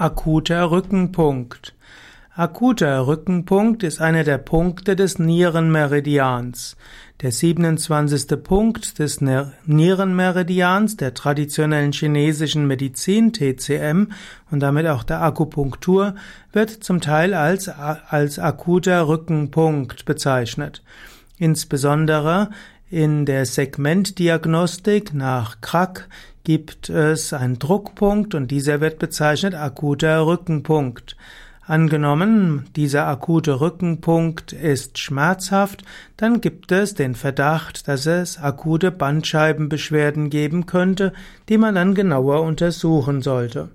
Akuter Rückenpunkt. Akuter Rückenpunkt ist einer der Punkte des Nierenmeridians. Der 27. Punkt des Nierenmeridians der traditionellen chinesischen Medizin TCM und damit auch der Akupunktur wird zum Teil als, als akuter Rückenpunkt bezeichnet. Insbesondere in der Segmentdiagnostik nach Krack gibt es einen Druckpunkt und dieser wird bezeichnet akuter Rückenpunkt. Angenommen, dieser akute Rückenpunkt ist schmerzhaft, dann gibt es den Verdacht, dass es akute Bandscheibenbeschwerden geben könnte, die man dann genauer untersuchen sollte.